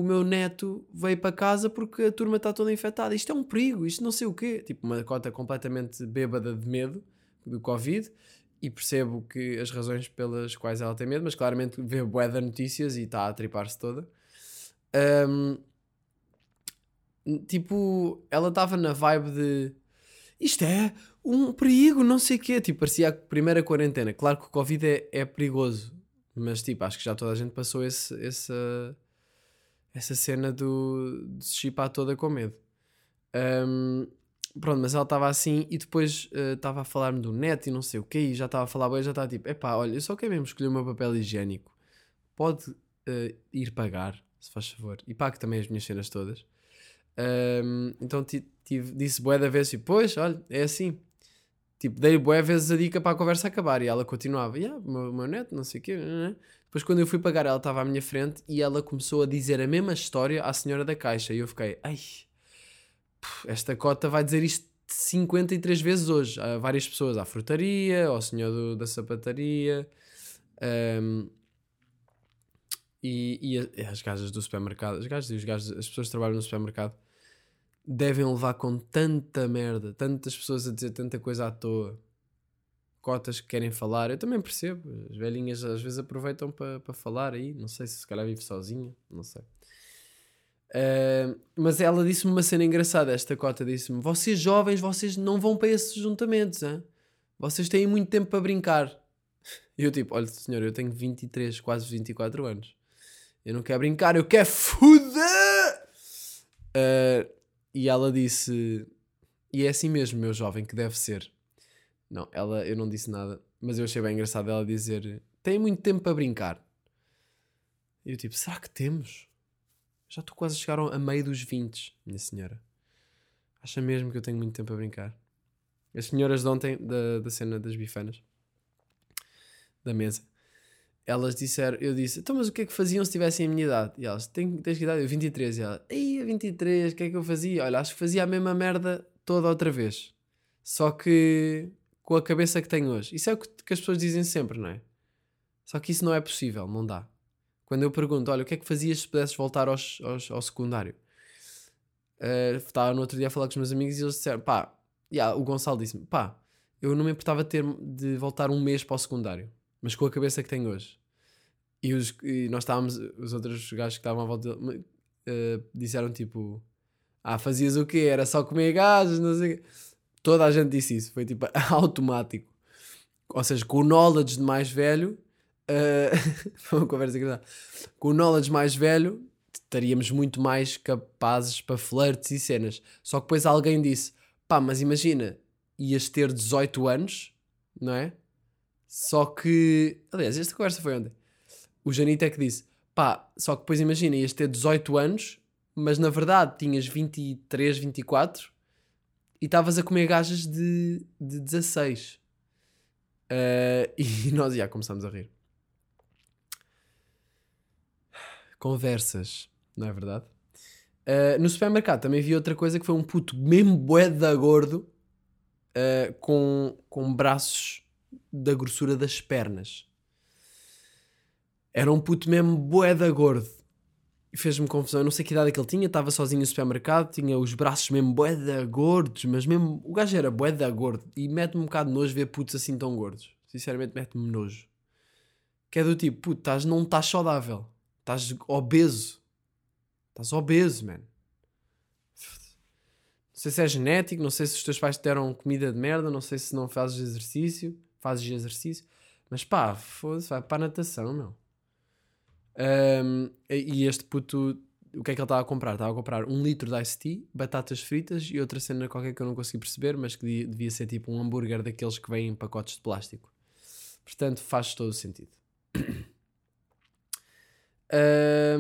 o meu neto veio para casa porque a turma está toda infectada. Isto é um perigo, isto não sei o quê. Tipo, uma cota completamente bêbada de medo do Covid. E percebo que as razões pelas quais ela tem medo, mas claramente vê bué de notícias e está a tripar-se toda. Um, tipo, ela estava na vibe de isto é um perigo, não sei o quê. Tipo, parecia a primeira quarentena. Claro que o Covid é, é perigoso, mas tipo, acho que já toda a gente passou esse, essa, essa cena do, de se chipar toda com medo. Um, pronto, mas ela estava assim e depois estava uh, a falar-me do net e não sei o quê, e já estava a falar, bem, já estava tipo, epá, olha, eu só quero mesmo escolher o meu papel higiênico. Pode uh, ir pagar, se faz favor, e pague também as minhas cenas todas. Um, então tive, disse bué da vez, tipo, pois, olha, é assim. Tipo, dei bué vezes a dica para a conversa acabar e ela continuava, yeah, meu, meu neto, não sei o quê. Né? Depois quando eu fui pagar, ela estava à minha frente e ela começou a dizer a mesma história à senhora da caixa e eu fiquei, ai, esta cota vai dizer isto 53 vezes hoje a várias pessoas, à frutaria, ao senhor do, da sapataria. Um, e, e, as gajas do supermercado, as gajas e os gajos, as pessoas que trabalham no supermercado devem levar com tanta merda, tantas pessoas a dizer tanta coisa à toa, cotas que querem falar. Eu também percebo, as velhinhas às vezes aproveitam para pa falar aí. Não sei se se calhar vive sozinha, não sei. Uh, mas ela disse-me uma cena engraçada. Esta cota disse-me: Vocês jovens, vocês não vão para esses juntamentos, hein? vocês têm muito tempo para brincar. E eu, tipo, olha, senhor, eu tenho 23, quase 24 anos. Eu não quero brincar, eu quero foder! Uh, e ela disse: E é assim mesmo, meu jovem, que deve ser. Não, ela, eu não disse nada, mas eu achei bem engraçado ela dizer: Tem muito tempo para brincar. E eu, tipo, será que temos? Já estou quase a chegar a meio dos 20, minha senhora. Acha mesmo que eu tenho muito tempo a brincar? As senhoras de ontem, da, da cena das bifanas, da mesa, elas disseram, eu disse, então mas o que é que faziam se tivessem a minha idade? E elas, tens, que idade? Eu, 23. E ela, ei, 23, o que é que eu fazia? Olha, acho que fazia a mesma merda toda outra vez. Só que com a cabeça que tenho hoje. Isso é o que, que as pessoas dizem sempre, não é? Só que isso não é possível, não dá. Quando eu pergunto, olha, o que é que fazias se pudesses voltar aos, aos, ao secundário? Uh, estava no outro dia a falar com os meus amigos e eles disseram, pá, yeah, o Gonçalo disse-me, pá, eu não me importava ter, de voltar um mês para o secundário mas com a cabeça que tenho hoje. E, os, e nós estávamos, os outros gajos que estavam à volta dele, uh, disseram tipo: Ah, fazias o quê? Era só comer gases, não sei Toda a gente disse isso, foi tipo automático. Ou seja, com o knowledge de mais velho, uh, foi uma conversa engraçada. Com o knowledge mais velho, estaríamos muito mais capazes para flirts e cenas. Só que depois alguém disse: pá, mas imagina, ias ter 18 anos, não é? Só que. Aliás, esta conversa foi ontem. O Janito é que disse: pá, só que depois imagina, ias ter 18 anos, mas na verdade tinhas 23, 24 e estavas a comer gajas de, de 16. Uh, e nós já começámos a rir. Conversas, não é verdade? Uh, no supermercado também vi outra coisa que foi um puto mesmo bué da gordo uh, com, com braços da grossura das pernas. Era um puto mesmo boeda gordo. E fez-me confusão. Eu não sei que idade é que ele tinha, estava sozinho no supermercado, tinha os braços mesmo boeda gordos, mas mesmo o gajo era boeda gordo. E mete-me um bocado de nojo ver putos assim tão gordos. Sinceramente, mete-me nojo. Que é do tipo, puto, tás, não estás saudável, estás obeso. Estás obeso, man. Não sei se é genético, não sei se os teus pais te deram comida de merda, não sei se não fazes exercício, fazes exercício, mas pá, foda-se, vai para a natação, meu. Um, e este puto, o que é que ele estava a comprar? Estava a comprar um litro de iced tea, batatas fritas e outra cena qualquer que eu não consegui perceber, mas que devia ser tipo um hambúrguer daqueles que vêm em pacotes de plástico. Portanto, faz todo o sentido.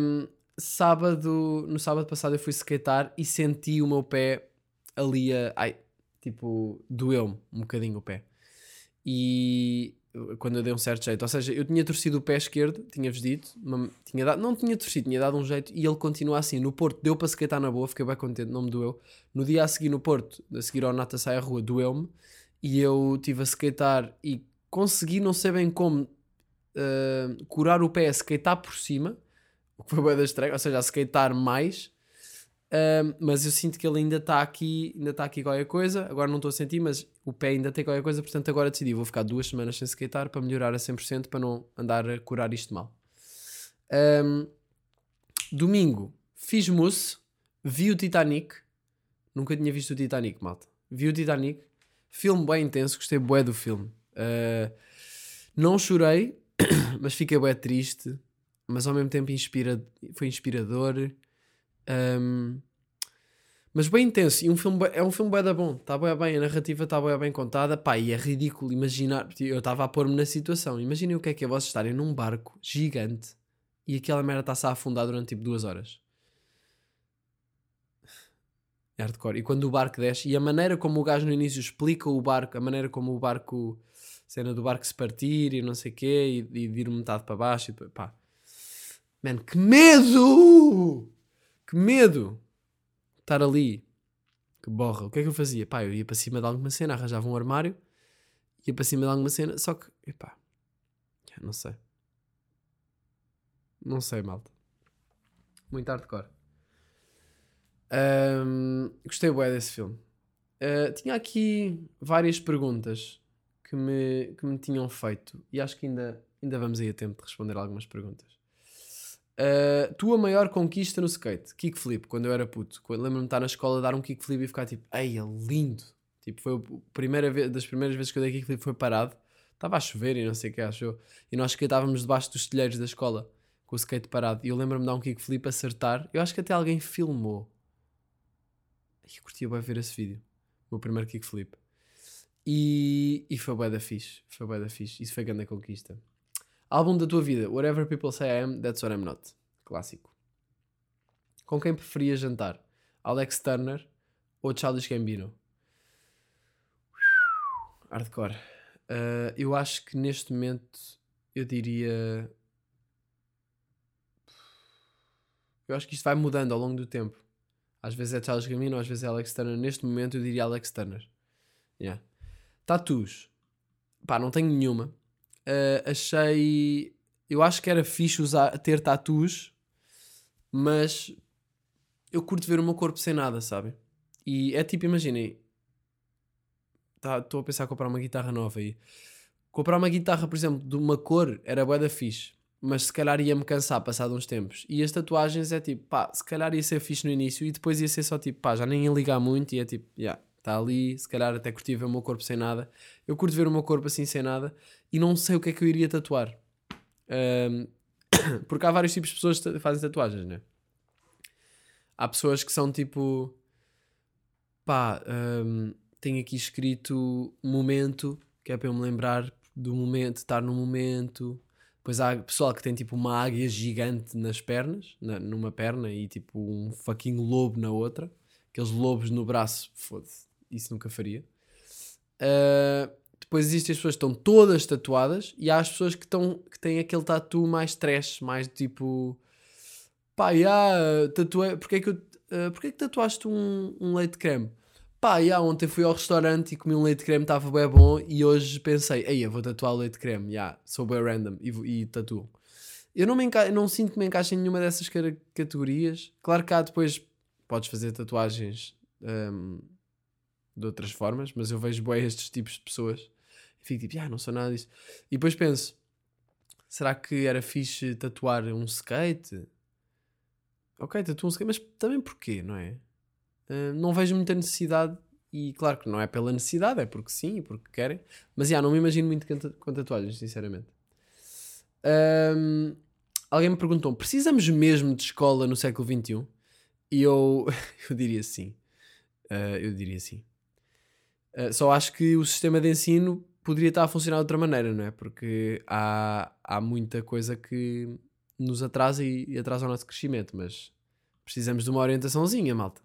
um, sábado, no sábado passado eu fui skatear e senti o meu pé ali a. Ai, tipo, doeu-me um bocadinho o pé. E quando eu dei um certo jeito, ou seja, eu tinha torcido o pé esquerdo, tinha-vos dito, tinha dado, não tinha torcido, tinha dado um jeito e ele continua assim. No Porto deu para skatear na boa, fiquei bem contente, não me doeu. No dia a seguir no Porto, a seguir ao Nata Sai à Rua, doeu-me e eu tive a skatear e consegui, não sei bem como, uh, curar o pé a skatear por cima o que foi bem da estreia, ou seja, a skatear mais. Um, mas eu sinto que ele ainda está aqui, ainda está aqui qualquer coisa. Agora não estou a sentir, mas o pé ainda tem qualquer coisa. Portanto, agora decidi, vou ficar duas semanas sem skatear para melhorar a 100% para não andar a curar isto mal. Um, domingo, fiz mousse, vi o Titanic. Nunca tinha visto o Titanic, malta. Vi o Titanic, filme bem intenso, gostei bué do filme. Uh, não chorei, mas fiquei bué triste mas ao mesmo tempo inspira, foi inspirador. Um, mas bem intenso. E um filme, é um filme bem da bom. Está bem bem, a narrativa está bem bem contada. Pá, e é ridículo imaginar. Eu estava a pôr-me na situação. Imaginem o que é que é vocês estarem num barco gigante e aquela merda está-se a afundar durante tipo duas horas. É hardcore. E quando o barco desce, e a maneira como o gajo no início explica o barco, a maneira como o barco, cena do barco se partir e não sei o quê, e, e vir metade para baixo, e pá Man, que medo! Que medo! Estar ali. Que borra. O que é que eu fazia? Pá, eu ia para cima de alguma cena, arranjava um armário, ia para cima de alguma cena, só que, epá, não sei. Não sei, malta. Muito hardcore. Um, gostei bem desse filme. Uh, tinha aqui várias perguntas que me, que me tinham feito e acho que ainda, ainda vamos aí a tempo de responder algumas perguntas. Uh, tua maior conquista no skate? Kickflip, quando eu era puto. Lembro-me de estar na escola, dar um kickflip e ficar tipo, ei, é lindo. Tipo, foi a primeira vez, das primeiras vezes que eu dei kickflip foi parado. Estava a chover e não sei o que achou. E nós skateávamos debaixo dos telheiros da escola com o skate parado. E eu lembro-me de dar um kickflip, acertar. Eu acho que até alguém filmou. Eu curtia bem ver esse vídeo. O meu primeiro kickflip. E, e foi bem da fixe. Foi bem da fixe. Isso foi grande conquista. Álbum da tua vida. Whatever people say I am, that's what I'm not. Clássico. Com quem preferias jantar? Alex Turner ou Childish Gambino? Hardcore. Uh, eu acho que neste momento eu diria. Eu acho que isto vai mudando ao longo do tempo. Às vezes é Charles Gambino, às vezes é Alex Turner. Neste momento eu diria Alex Turner. Yeah. Tatus. Pá, não tenho nenhuma uh, achei. Eu acho que era fixe usar, ter tatus, mas eu curto ver o meu corpo sem nada, sabe? E é tipo, imaginem, estou tá, a pensar em comprar uma guitarra nova aí. Comprar uma guitarra, por exemplo, de uma cor era bué da fixe, mas se calhar ia-me cansar passado uns tempos. E as tatuagens é tipo, pá, se calhar ia ser fixe no início e depois ia ser só tipo, pá, já nem ia ligar muito e é tipo, já, yeah, está ali, se calhar até curti ver o meu corpo sem nada. Eu curto ver o meu corpo assim sem nada e não sei o que é que eu iria tatuar. Um, porque há vários tipos de pessoas que fazem tatuagens, né? Há pessoas que são tipo, pá, um, tenho aqui escrito momento, que é para eu me lembrar do momento, estar no momento. Depois há pessoal que tem tipo uma águia gigante nas pernas, na, numa perna, e tipo um fucking lobo na outra. Aqueles lobos no braço, foda-se isso nunca faria. Uh, depois existem as pessoas que estão todas tatuadas e há as pessoas que, estão, que têm aquele tatu mais trash, mais tipo pá, yeah, tatuei, porque é que, eu, uh, porque é que tatuaste um, um leite creme? Pá, yeah, ontem fui ao restaurante e comi um leite creme, estava bem bom. E hoje pensei, ei, eu vou tatuar o leite creme. Yeah, sou bem random e, e tatuo. Eu não, me enca... não sinto que me encaixe em nenhuma dessas categorias. Claro que há depois, podes fazer tatuagens hum, de outras formas, mas eu vejo bem estes tipos de pessoas fico tipo, ah, não sou nada disso. E depois penso, será que era fixe tatuar um skate? Ok, tatuo um skate, mas também porquê, não é? Uh, não vejo muita necessidade e claro que não é pela necessidade, é porque sim, porque querem. Mas já, não me imagino muito com tatuagens, sinceramente. Um, alguém me perguntou: precisamos mesmo de escola no século XXI? E eu, eu diria sim. Uh, eu diria sim. Uh, só acho que o sistema de ensino poderia estar a funcionar de outra maneira, não é? Porque há, há muita coisa que nos atrasa e, e atrasa o nosso crescimento, mas precisamos de uma orientaçãozinha, malta.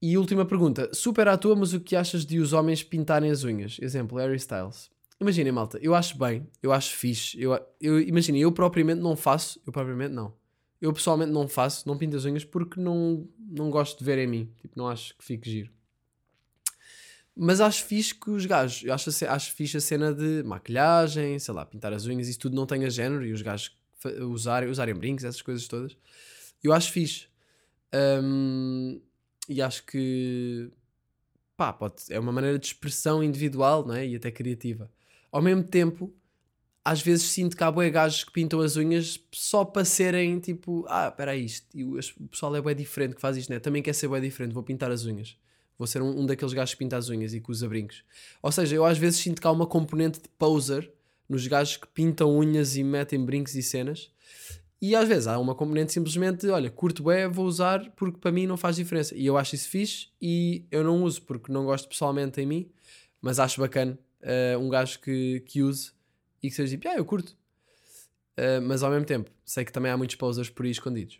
E última pergunta: super à toa, mas o que achas de os homens pintarem as unhas? Exemplo, Harry Styles. Imaginem, malta, eu acho bem, eu acho fixe. Eu, eu, imaginem, eu propriamente não faço, eu propriamente não. Eu pessoalmente não faço, não pinto as unhas porque não, não gosto de ver em mim. Tipo, não acho que fique giro. Mas acho fixe que os gajos, eu acho, acho fixe a cena de maquilhagem, sei lá, pintar as unhas, isso tudo não tenha género e os gajos usarem, usarem brincos, essas coisas todas. Eu acho fixe. Hum, e acho que pá, pode, é uma maneira de expressão individual não é? e até criativa. Ao mesmo tempo, às vezes sinto que há bué gajos que pintam as unhas só para serem tipo, ah, espera isto, o, o pessoal é bué diferente que faz isto, né? também quer ser bué diferente, vou pintar as unhas. Vou ser um, um daqueles gajos que pinta as unhas e que usa brincos. Ou seja, eu às vezes sinto que há uma componente de poser nos gajos que pintam unhas e metem brincos e cenas. E às vezes há uma componente simplesmente, olha, curto bem, vou usar porque para mim não faz diferença. E eu acho isso fixe e eu não uso porque não gosto pessoalmente em mim, mas acho bacana eh, um gajo que, que use e que seja tipo, ah, eu curto. Eh, mas ao mesmo tempo, sei que também há muitos posers por aí escondidos.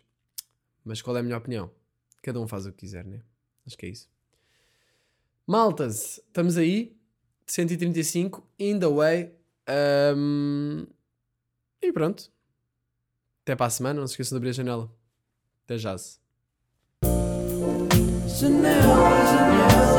Mas qual é a minha opinião? Cada um faz o que quiser, né? Acho que é isso. Maltas, estamos aí. 135, in the way. Ahm, e pronto. Até para a semana. Não se esqueçam de abrir a janela. Até já. Janela